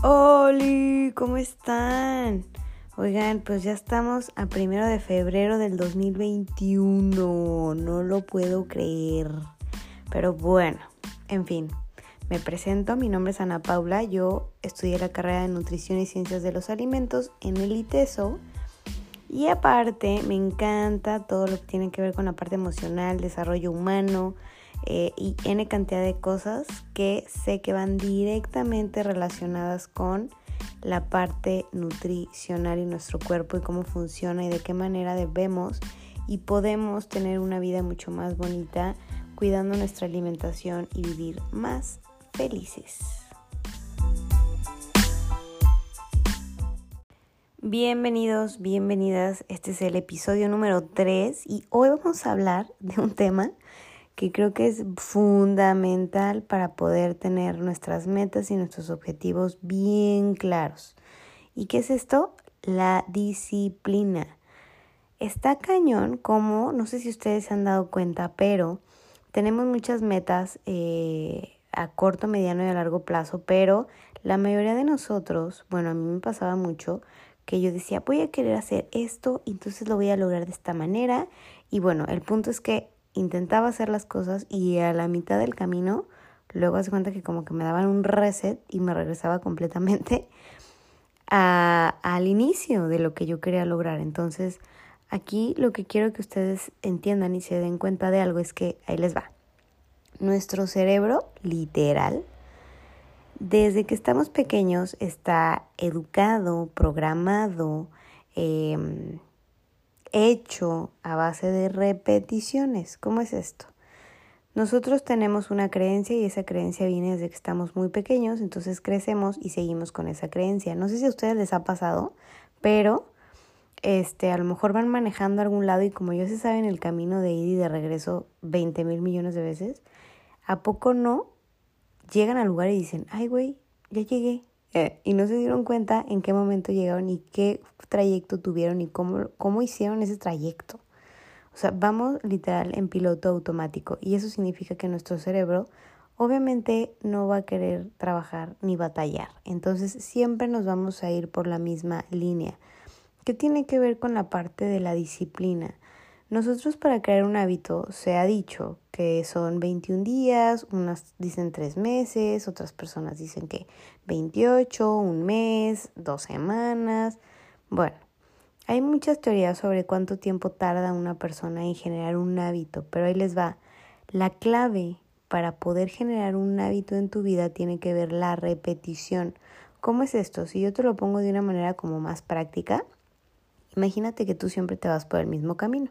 Hola, ¿cómo están? Oigan, pues ya estamos a primero de febrero del 2021. No lo puedo creer. Pero bueno, en fin, me presento. Mi nombre es Ana Paula. Yo estudié la carrera de Nutrición y Ciencias de los Alimentos en el ITESO. Y aparte, me encanta todo lo que tiene que ver con la parte emocional, desarrollo humano eh, y N cantidad de cosas que sé que van directamente relacionadas con la parte nutricional y nuestro cuerpo y cómo funciona y de qué manera debemos y podemos tener una vida mucho más bonita cuidando nuestra alimentación y vivir más felices. Bienvenidos, bienvenidas. Este es el episodio número 3 y hoy vamos a hablar de un tema que creo que es fundamental para poder tener nuestras metas y nuestros objetivos bien claros. ¿Y qué es esto? La disciplina. Está cañón como, no sé si ustedes se han dado cuenta, pero tenemos muchas metas eh, a corto, mediano y a largo plazo, pero la mayoría de nosotros, bueno, a mí me pasaba mucho que yo decía, voy a querer hacer esto, entonces lo voy a lograr de esta manera. Y bueno, el punto es que intentaba hacer las cosas y a la mitad del camino, luego hace cuenta que como que me daban un reset y me regresaba completamente al inicio de lo que yo quería lograr. Entonces, aquí lo que quiero que ustedes entiendan y se den cuenta de algo es que ahí les va. Nuestro cerebro, literal, desde que estamos pequeños está educado, programado, eh, hecho a base de repeticiones. ¿Cómo es esto? Nosotros tenemos una creencia y esa creencia viene desde que estamos muy pequeños, entonces crecemos y seguimos con esa creencia. No sé si a ustedes les ha pasado, pero este, a lo mejor van manejando a algún lado y como ya se sabe en el camino de ida y de regreso 20 mil millones de veces, ¿a poco no llegan al lugar y dicen, ay güey, ya llegué, eh, y no se dieron cuenta en qué momento llegaron y qué trayecto tuvieron y cómo, cómo hicieron ese trayecto. O sea, vamos literal en piloto automático y eso significa que nuestro cerebro obviamente no va a querer trabajar ni batallar. Entonces siempre nos vamos a ir por la misma línea, que tiene que ver con la parte de la disciplina. Nosotros para crear un hábito se ha dicho que son 21 días, unas dicen 3 meses, otras personas dicen que 28, un mes, dos semanas. Bueno, hay muchas teorías sobre cuánto tiempo tarda una persona en generar un hábito, pero ahí les va. La clave para poder generar un hábito en tu vida tiene que ver la repetición. ¿Cómo es esto? Si yo te lo pongo de una manera como más práctica, imagínate que tú siempre te vas por el mismo camino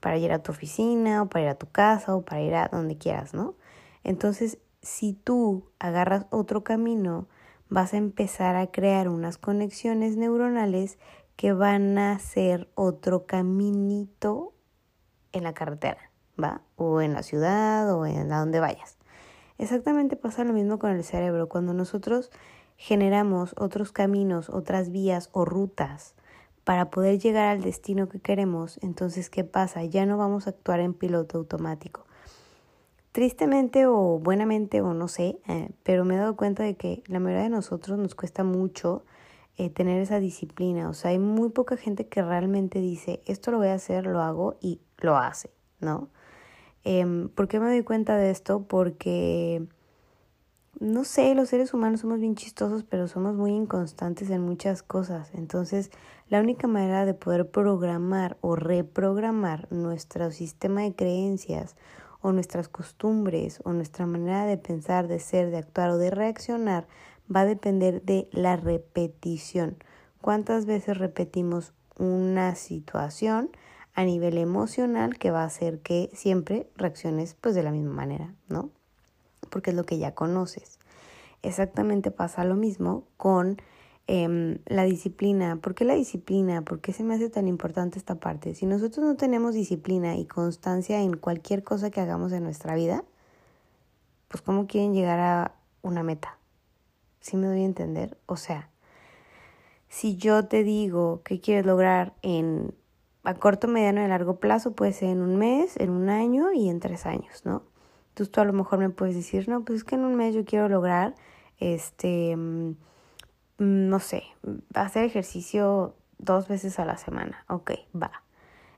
para ir a tu oficina o para ir a tu casa o para ir a donde quieras, ¿no? Entonces, si tú agarras otro camino, vas a empezar a crear unas conexiones neuronales que van a ser otro caminito en la carretera, ¿va? O en la ciudad o en a donde vayas. Exactamente pasa lo mismo con el cerebro. Cuando nosotros generamos otros caminos, otras vías o rutas para poder llegar al destino que queremos, entonces, ¿qué pasa? Ya no vamos a actuar en piloto automático. Tristemente o buenamente o no sé, eh, pero me he dado cuenta de que la mayoría de nosotros nos cuesta mucho eh, tener esa disciplina. O sea, hay muy poca gente que realmente dice, esto lo voy a hacer, lo hago y lo hace, ¿no? Eh, ¿Por qué me doy cuenta de esto? Porque no sé, los seres humanos somos bien chistosos, pero somos muy inconstantes en muchas cosas. Entonces, la única manera de poder programar o reprogramar nuestro sistema de creencias o nuestras costumbres o nuestra manera de pensar, de ser, de actuar o de reaccionar va a depender de la repetición. ¿Cuántas veces repetimos una situación a nivel emocional que va a hacer que siempre reacciones pues de la misma manera, ¿no? porque es lo que ya conoces. Exactamente pasa lo mismo con em, la disciplina. ¿Por qué la disciplina? ¿Por qué se me hace tan importante esta parte? Si nosotros no tenemos disciplina y constancia en cualquier cosa que hagamos en nuestra vida, pues ¿cómo quieren llegar a una meta? ¿Sí me doy a entender? O sea, si yo te digo que quieres lograr en a corto, mediano y largo plazo, puede ser en un mes, en un año y en tres años, ¿no? Entonces tú a lo mejor me puedes decir, no, pues es que en un mes yo quiero lograr, este, no sé, hacer ejercicio dos veces a la semana. Ok, va.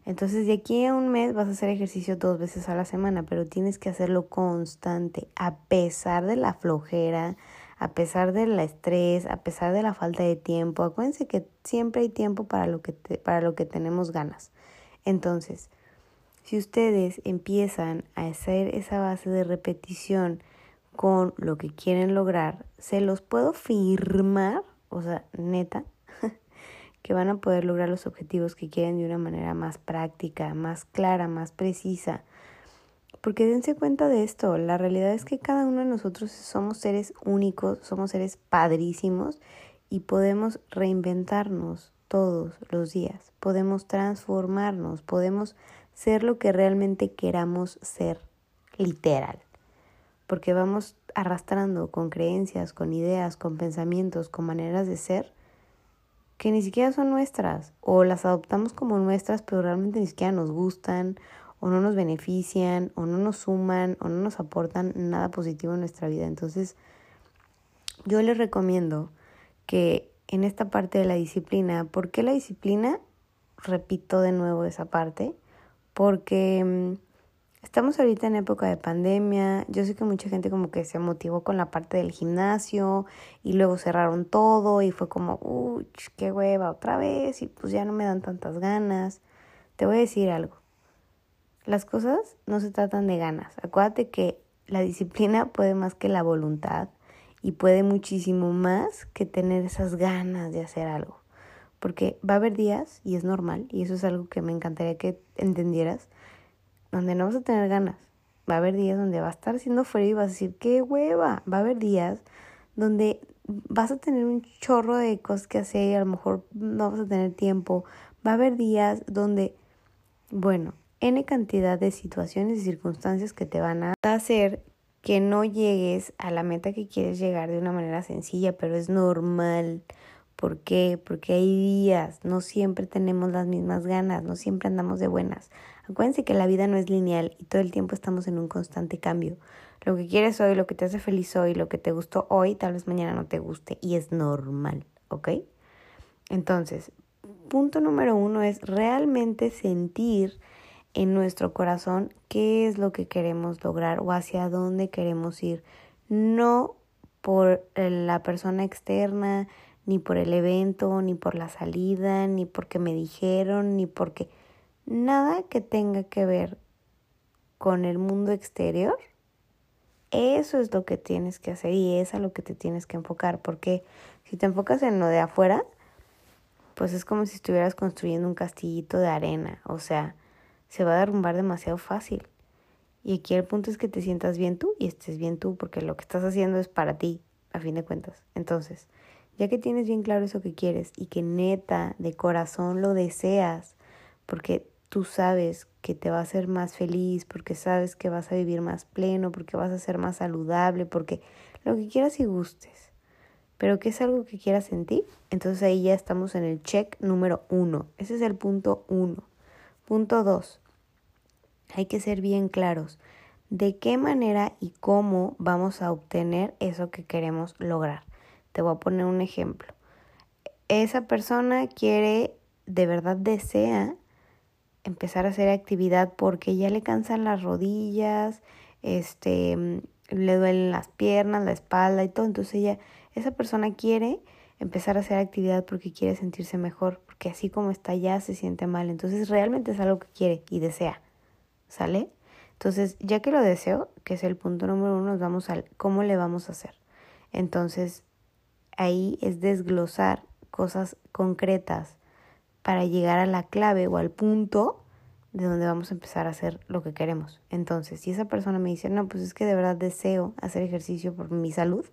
Entonces de aquí a un mes vas a hacer ejercicio dos veces a la semana, pero tienes que hacerlo constante, a pesar de la flojera, a pesar del estrés, a pesar de la falta de tiempo. Acuérdense que siempre hay tiempo para lo que, para lo que tenemos ganas. Entonces, si ustedes empiezan a hacer esa base de repetición con lo que quieren lograr, se los puedo firmar, o sea, neta, que van a poder lograr los objetivos que quieren de una manera más práctica, más clara, más precisa. Porque dense cuenta de esto, la realidad es que cada uno de nosotros somos seres únicos, somos seres padrísimos y podemos reinventarnos todos los días, podemos transformarnos, podemos ser lo que realmente queramos ser, literal. Porque vamos arrastrando con creencias, con ideas, con pensamientos, con maneras de ser que ni siquiera son nuestras o las adoptamos como nuestras pero realmente ni siquiera nos gustan o no nos benefician o no nos suman o no nos aportan nada positivo en nuestra vida. Entonces yo les recomiendo que en esta parte de la disciplina, ¿por qué la disciplina? Repito de nuevo esa parte, porque mm, Estamos ahorita en época de pandemia. Yo sé que mucha gente como que se motivó con la parte del gimnasio y luego cerraron todo y fue como, uy, qué hueva otra vez y pues ya no me dan tantas ganas. Te voy a decir algo. Las cosas no se tratan de ganas. Acuérdate que la disciplina puede más que la voluntad y puede muchísimo más que tener esas ganas de hacer algo. Porque va a haber días, y es normal, y eso es algo que me encantaría que entendieras, donde no vas a tener ganas. Va a haber días donde va a estar haciendo frío y vas a decir, qué hueva. Va a haber días donde vas a tener un chorro de cosas que hacer y a lo mejor no vas a tener tiempo. Va a haber días donde, bueno, N cantidad de situaciones y circunstancias que te van a hacer que no llegues a la meta que quieres llegar de una manera sencilla, pero es normal. ¿Por qué? Porque hay días, no siempre tenemos las mismas ganas, no siempre andamos de buenas. Acuérdense que la vida no es lineal y todo el tiempo estamos en un constante cambio. Lo que quieres hoy, lo que te hace feliz hoy, lo que te gustó hoy, tal vez mañana no te guste y es normal, ¿ok? Entonces, punto número uno es realmente sentir en nuestro corazón qué es lo que queremos lograr o hacia dónde queremos ir. No por la persona externa, ni por el evento, ni por la salida, ni porque me dijeron, ni porque nada que tenga que ver con el mundo exterior, eso es lo que tienes que hacer y es a lo que te tienes que enfocar, porque si te enfocas en lo de afuera, pues es como si estuvieras construyendo un castillito de arena, o sea, se va a derrumbar demasiado fácil. Y aquí el punto es que te sientas bien tú y estés bien tú, porque lo que estás haciendo es para ti, a fin de cuentas. Entonces, ya que tienes bien claro eso que quieres y que neta, de corazón lo deseas, porque tú sabes que te va a hacer más feliz, porque sabes que vas a vivir más pleno, porque vas a ser más saludable, porque lo que quieras y gustes, pero que es algo que quieras sentir, entonces ahí ya estamos en el check número uno. Ese es el punto uno. Punto dos. Hay que ser bien claros de qué manera y cómo vamos a obtener eso que queremos lograr. Te voy a poner un ejemplo. Esa persona quiere, de verdad desea empezar a hacer actividad porque ya le cansan las rodillas, este, le duelen las piernas, la espalda y todo. Entonces ella, esa persona quiere empezar a hacer actividad porque quiere sentirse mejor, porque así como está ya se siente mal. Entonces realmente es algo que quiere y desea. ¿Sale? Entonces, ya que lo deseo, que es el punto número uno, nos vamos al cómo le vamos a hacer. Entonces, ahí es desglosar cosas concretas para llegar a la clave o al punto de donde vamos a empezar a hacer lo que queremos. Entonces, si esa persona me dice, no, pues es que de verdad deseo hacer ejercicio por mi salud,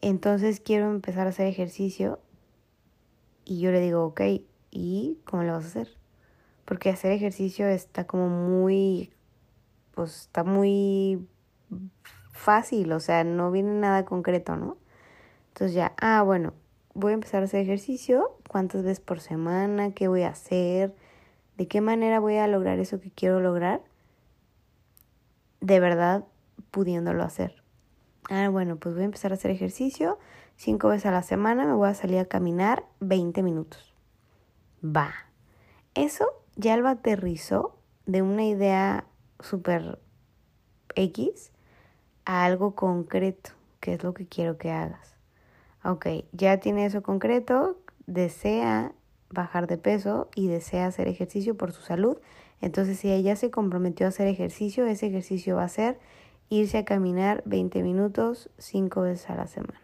entonces quiero empezar a hacer ejercicio y yo le digo, ok, ¿y cómo lo vas a hacer? Porque hacer ejercicio está como muy, pues está muy fácil, o sea, no viene nada concreto, ¿no? Entonces ya, ah, bueno, voy a empezar a hacer ejercicio, cuántas veces por semana, qué voy a hacer, de qué manera voy a lograr eso que quiero lograr, de verdad pudiéndolo hacer. Ah, bueno, pues voy a empezar a hacer ejercicio cinco veces a la semana, me voy a salir a caminar 20 minutos. Va. Eso ya lo aterrizó de una idea súper X a algo concreto, que es lo que quiero que hagas. Ok, ya tiene eso concreto, desea bajar de peso y desea hacer ejercicio por su salud. Entonces, si ella se comprometió a hacer ejercicio, ese ejercicio va a ser irse a caminar 20 minutos 5 veces a la semana.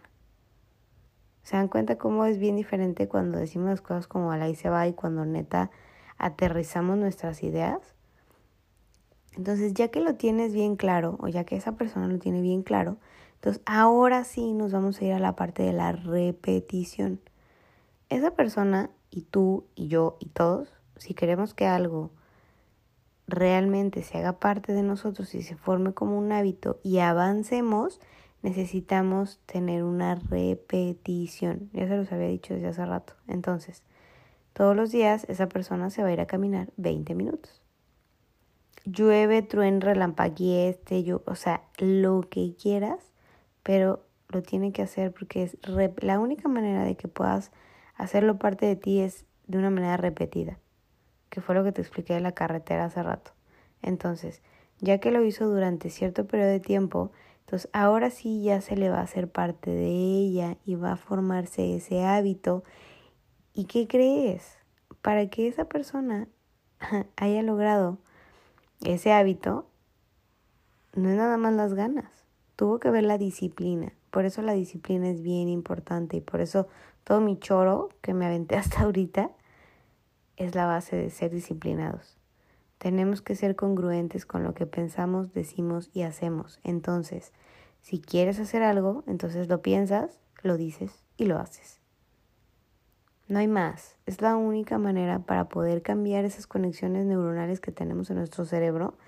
¿Se dan cuenta cómo es bien diferente cuando decimos las cosas como a la y se va y cuando neta aterrizamos nuestras ideas? Entonces, ya que lo tienes bien claro, o ya que esa persona lo tiene bien claro, entonces ahora sí nos vamos a ir a la parte de la repetición. Esa persona y tú y yo y todos, si queremos que algo realmente se haga parte de nosotros y se forme como un hábito y avancemos, necesitamos tener una repetición. Ya se los había dicho desde hace rato. Entonces, todos los días esa persona se va a ir a caminar 20 minutos. Llueve, truene, relampaguee, este, yo, o sea, lo que quieras, pero lo tiene que hacer porque es la única manera de que puedas hacerlo parte de ti es de una manera repetida que fue lo que te expliqué de la carretera hace rato. Entonces, ya que lo hizo durante cierto periodo de tiempo, entonces ahora sí ya se le va a hacer parte de ella y va a formarse ese hábito. ¿Y qué crees? Para que esa persona haya logrado ese hábito, no es nada más las ganas, tuvo que ver la disciplina. Por eso la disciplina es bien importante y por eso todo mi choro que me aventé hasta ahorita es la base de ser disciplinados. Tenemos que ser congruentes con lo que pensamos, decimos y hacemos. Entonces, si quieres hacer algo, entonces lo piensas, lo dices y lo haces. No hay más. Es la única manera para poder cambiar esas conexiones neuronales que tenemos en nuestro cerebro,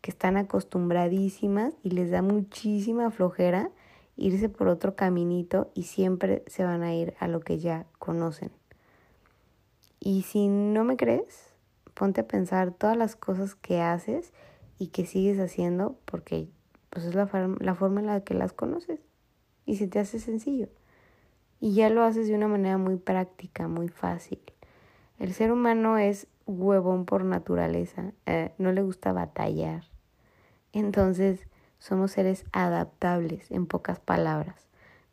que están acostumbradísimas y les da muchísima flojera irse por otro caminito y siempre se van a ir a lo que ya conocen. Y si no me crees, ponte a pensar todas las cosas que haces y que sigues haciendo porque pues es la, la forma en la que las conoces y se te hace sencillo. Y ya lo haces de una manera muy práctica, muy fácil. El ser humano es huevón por naturaleza, eh, no le gusta batallar. Entonces somos seres adaptables, en pocas palabras.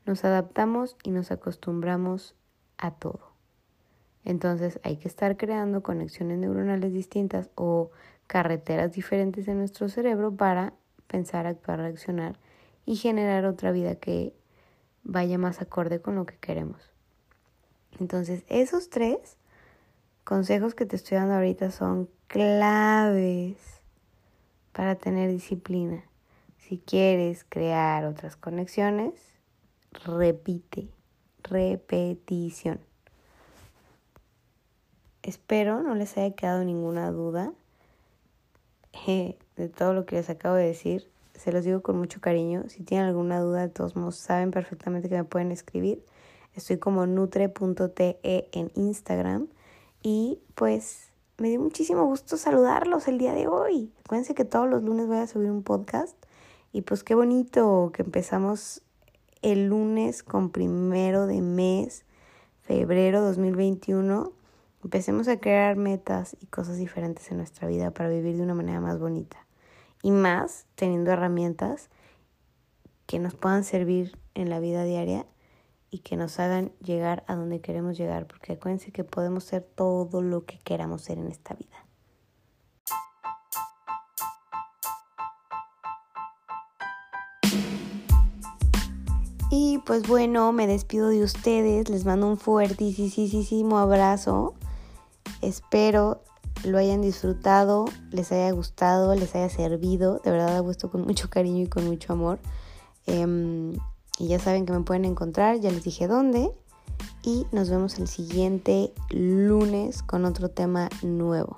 Nos adaptamos y nos acostumbramos a todo. Entonces hay que estar creando conexiones neuronales distintas o carreteras diferentes en nuestro cerebro para pensar, actuar, reaccionar y generar otra vida que vaya más acorde con lo que queremos. Entonces esos tres consejos que te estoy dando ahorita son claves para tener disciplina. Si quieres crear otras conexiones, repite, repetición. Espero no les haya quedado ninguna duda eh, de todo lo que les acabo de decir. Se los digo con mucho cariño. Si tienen alguna duda, de todos modos, saben perfectamente que me pueden escribir. Estoy como nutre.te en Instagram. Y pues me dio muchísimo gusto saludarlos el día de hoy. Acuérdense que todos los lunes voy a subir un podcast. Y pues qué bonito que empezamos el lunes con primero de mes, febrero 2021 Empecemos a crear metas y cosas diferentes en nuestra vida para vivir de una manera más bonita. Y más teniendo herramientas que nos puedan servir en la vida diaria y que nos hagan llegar a donde queremos llegar. Porque acuérdense que podemos ser todo lo que queramos ser en esta vida. Y pues bueno, me despido de ustedes, les mando un fuertísimo abrazo Espero lo hayan disfrutado, les haya gustado, les haya servido. De verdad, ha gustado con mucho cariño y con mucho amor. Em, y ya saben que me pueden encontrar, ya les dije dónde. Y nos vemos el siguiente lunes con otro tema nuevo.